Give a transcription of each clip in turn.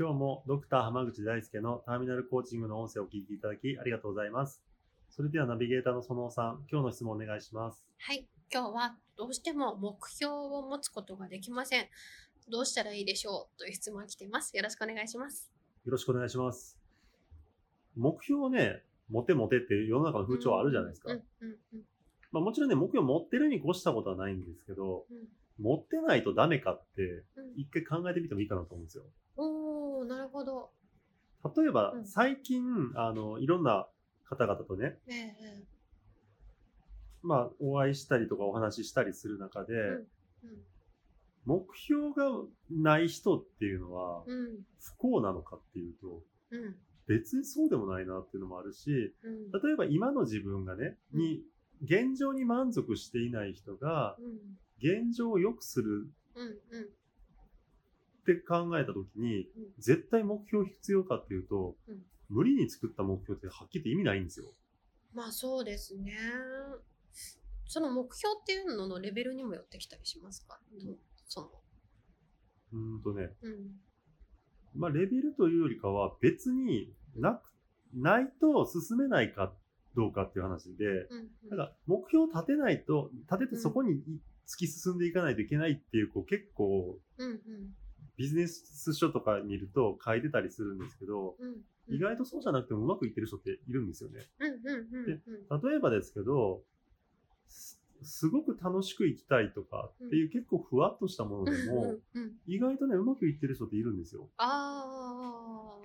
今日もドクター濱口大輔のターミナルコーチングの音声をお聞きいただきありがとうございます。それではナビゲーターの園尾さん、今日の質問お願いします。はい今日はどうしても目標を持つことができませんどうしたらいいでしょうという質問が来ていますよろしくお願いしますよろしくお願いします。目標をね、持て持てって世の中の風潮あるじゃないですか。うんうんうんまあもちろんね、目標を持ってるに越したことはないんですけど、うん持ってないとダメかって、うん一回考えてみてもいいかなと思うんですよ。なるほど。例えばう、ん。最近、あの、いろんな方々とね、ええまあ、お会いしたりとかお話ししたりする中で、うん。目標がない人っていうのは、うん。不幸なのかっていうと、うん。別にそうでもないなっていうのもあるし、うん。例えば今の自分がね、うん。に、現状に満足していない人が、うん。現状を良くするうんうんって考えたときにうん、絶対目標必要かっていうとうん、無理に作った目標ってはっきり言って意味ないんですよ。まあそうですね。その目標っていうののレベルにもよってきたりしますか？どうその。うーんとね、うん。まあレベルというよりかは別になく、ないと進めないかどうかっていう話で、うんうん。だから目標を立てないと、立ててそこに突き進んでいかないといけないっていう、こう結構うんうんビジネス書とか見ると書いてたりするんですけど、うん意外とそうじゃなくてもうまくいってる人っているんですよね。例えばですけど、すすごく楽しく生きたいとかっていう結構ふわっとしたものでも、うんうん意外とね、うまくいってる人っているんですよ。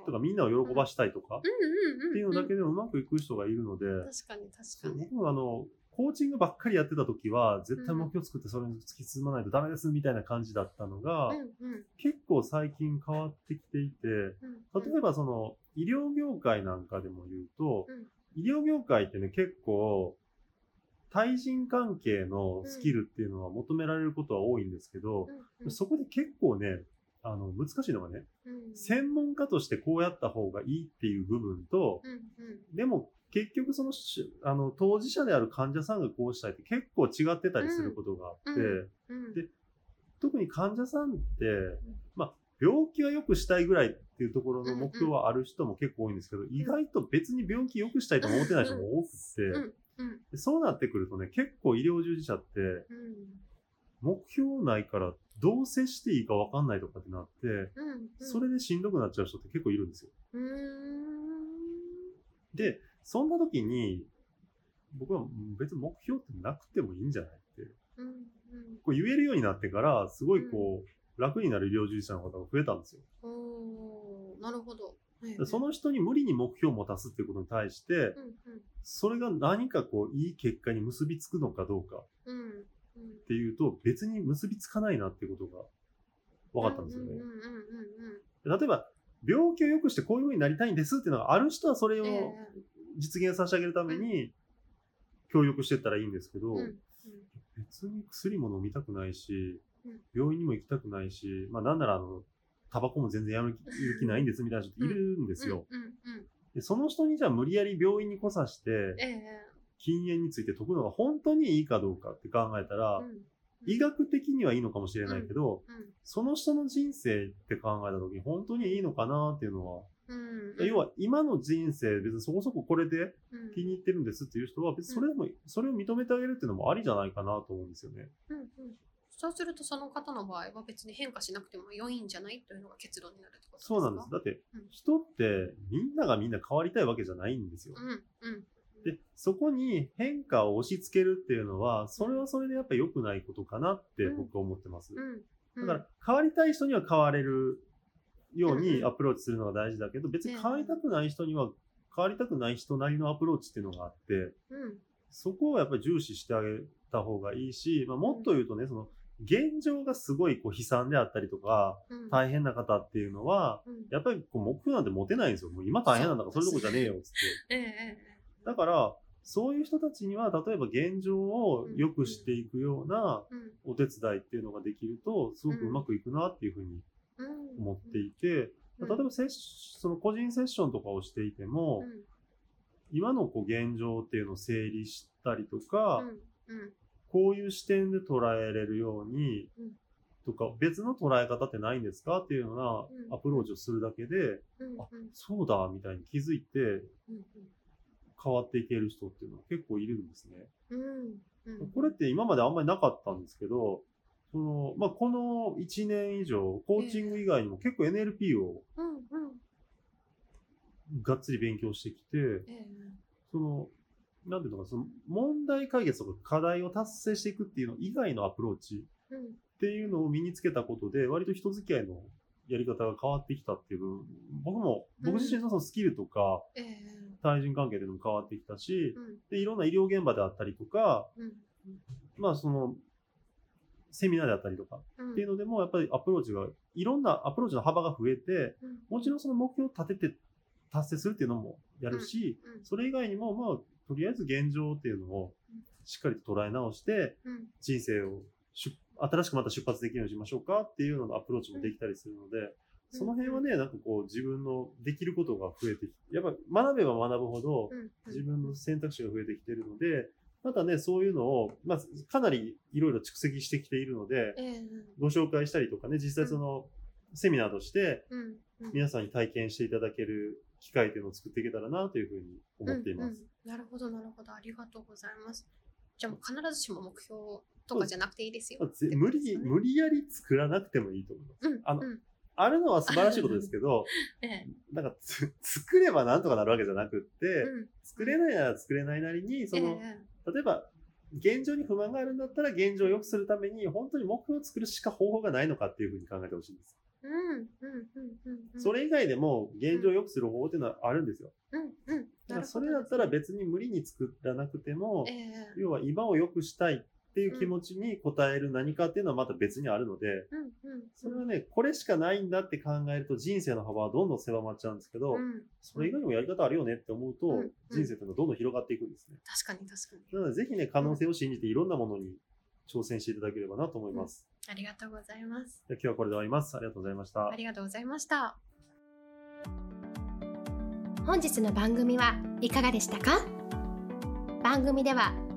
とかみんなを喜ばしたいとか、っていうのだけでもうまくいく人がいるので、確かに確かに。あの、コーチングばっかりやってた時は、絶対目標作ってそれに突き進まないとダメですみたいな感じだったのが、うんうん。結構最近変わってきていて、うん例えばその、医療業界なんかでも言うと、うん。医療業界ってね、結構、対人関係のスキルっていうのは求められることは多いんですけど、うん。そこで結構ね、あの、難しいのがね、うん。専門家としてこうやった方がいいっていう部分と、うんうん。でも結局そのし、あの、当事者である患者さんがこうしたいって結構違ってたりすることがあって、で特に患者さんって、まあ、病気は良くしたいぐらいっていうところの目標はある人も結構多いんですけど、意外と別に病気良くしたいと思ってない人も多くて、うそうなってくるとね、結構医療従事者って、うん。目標ないからどう接していいか分かんないとかってなって、うん。それでしんどくなっちゃう人って結構いるんですよ。で、そんな時に、僕は別に目標ってなくてもいいんじゃないって、うんうん。こう言えるようになってから、すごいこう、楽になる医療従事者の方が増えたんですよ。おーなるほど。その人に無理に目標を持たすっていうことに対して、うんうん。それが何かこう、いい結果に結びつくのかどうか。っていうと、別に結びつかないなっていうことが分かったんですよね。例えば、病気を良くしてこういう風になりたいんですっていうのがある人はそれを実現させてあげるために協力していったらいいんですけど、えうん。別に薬も飲みたくないしうん、病院にも行きたくないし、まあなんならあの、タバコも全然やめる気ないんですみたいな人いるんですよ。うん。うん。うん。でその人にじゃあ無理やり病院に来さして、ええ禁煙について解くのが本当にいいかどうかって考えたら、うん。医学的にはいいのかもしれないけど、うん。その人の人生って考えた時に本当にいいのかなっていうのは、うん要は今の人生別にそこそここれでうん。気に入ってるんですっていう人は別にそれでも、それを認めてあげるっていうのもありじゃないかなと思うんですよね。うんうん。そうするとその方の場合は別に変化しなくても良いんじゃないというのが結論になるってことですか？そうなんです。だってうん。人ってみんながみんな変わりたいわけじゃないんですよ。うんうんで、そこに変化を押し付けるっていうのは、それはそれでやっぱ良くないことかなって僕は思ってます。だから、変わりたい人には変われるようにアプローチするのが大事だけど、別に変わりたくない人には変わりたくない人なりのアプローチっていうのがあって、うん。そこをやっぱり重視してあげた方がいいし、まあ、もっと言うとね、その現状がすごいこう悲惨であったりとか、うん。大変な方っていうのは、うん。やっぱりこう目標なんて持てないんですよ。もう今大変なんだからそれどころじゃねえよ、つって。だから、そういう人たちには、例えば現状を良くしていくようなお手伝いっていうのができると、すごくうまくいくなっていうふうにうん思っていて、うん。例えばセッシその個人セッションとかをしていても、うん。今のこう現状っていうのを整理したりとか、こういう視点で捉えれるようにうん、とか、別の捉え方ってないんですかっていうようなうん。アプローチをするだけで、うんあそうだ、みたいに気づいてうん変わっていける人っていうのは結構いるんですね。うんうん。うん。これって今まであんまりなかったんですけど、その、まあ、この1年以上、コーチング以外にも結構 NLP をがっつり勉強してきて、ええ。その、なんていうのか、その問題解決とか課題を達成していくっていうの以外のアプローチうん。っていうのを身につけたことで、割と人付き合いのやり方が変わってきたっていう部分、僕も、僕自身のそのスキルとか、ええ対人関係でも変わってきたしう、ん。で、いろんな医療現場であったりとか、うん。まあその、セミナーであったりとかうん。っていうのでも、やっぱりアプローチが、いろんなアプローチの幅が増えて、うん。もちろんその目標を立てて達成するっていうのもやるし、うん。それ以外にも、まあ、とりあえず現状っていうのをしっかりと捉え直して、うん。人生を出新しくまた出発できるようにしましょうかっていうののアプローチもできたりするので、その辺はね、なんかこう自分のできることが増えてきて、やっぱ学べば学ぶほど自分の選択肢が増えてきてるので、またね、そういうのを、まあ、かなりいろいろ蓄積してきているので、ええご紹介したりとかね、実際そのセミナーとして皆さんに体験していただける機会っていうのを作っていけたらなというふうに思っています。うんうん。なるほどなるほど。ありがとうございます。じゃあもう必ずしも目標とかじゃなくていいですよ。まあぜ無理、無理やり作らなくてもいいと思います。うんあのうん。あるのは素晴らしいことですけど、ええ。なんかつ作ればなんとかなるわけじゃなくって、うん。作れないなら作れないなりに、その、え例えば、現状に不満があるんだったら現状を良くするために、本当に目標を作るしか方法がないのかっていうふうに考えてほしいんです。えうんうんうんそれ以外でも現状を良くする方法っていうのはあるんですよ。うんうんだからそれだったら別に無理に作らなくてもえ、え要は今を良くしたいっていう気持ちに応える何かっていうのはまた別にあるので、それはね、これしかないんだって考えると人生の幅はどんどん狭まっちゃうんですけど、うん。それ以外にもやり方あるよねって思うと、うん人生っていうのはどんどん広がっていくんですね。確かに確かに。なのでぜひね、可能性を信じていろんなものに挑戦していただければなと思います。ありがとうございます。で今日はこれで終わります。ありがとうございました。あ。りがとうございました。本日の番組はいかがでしたか？番組では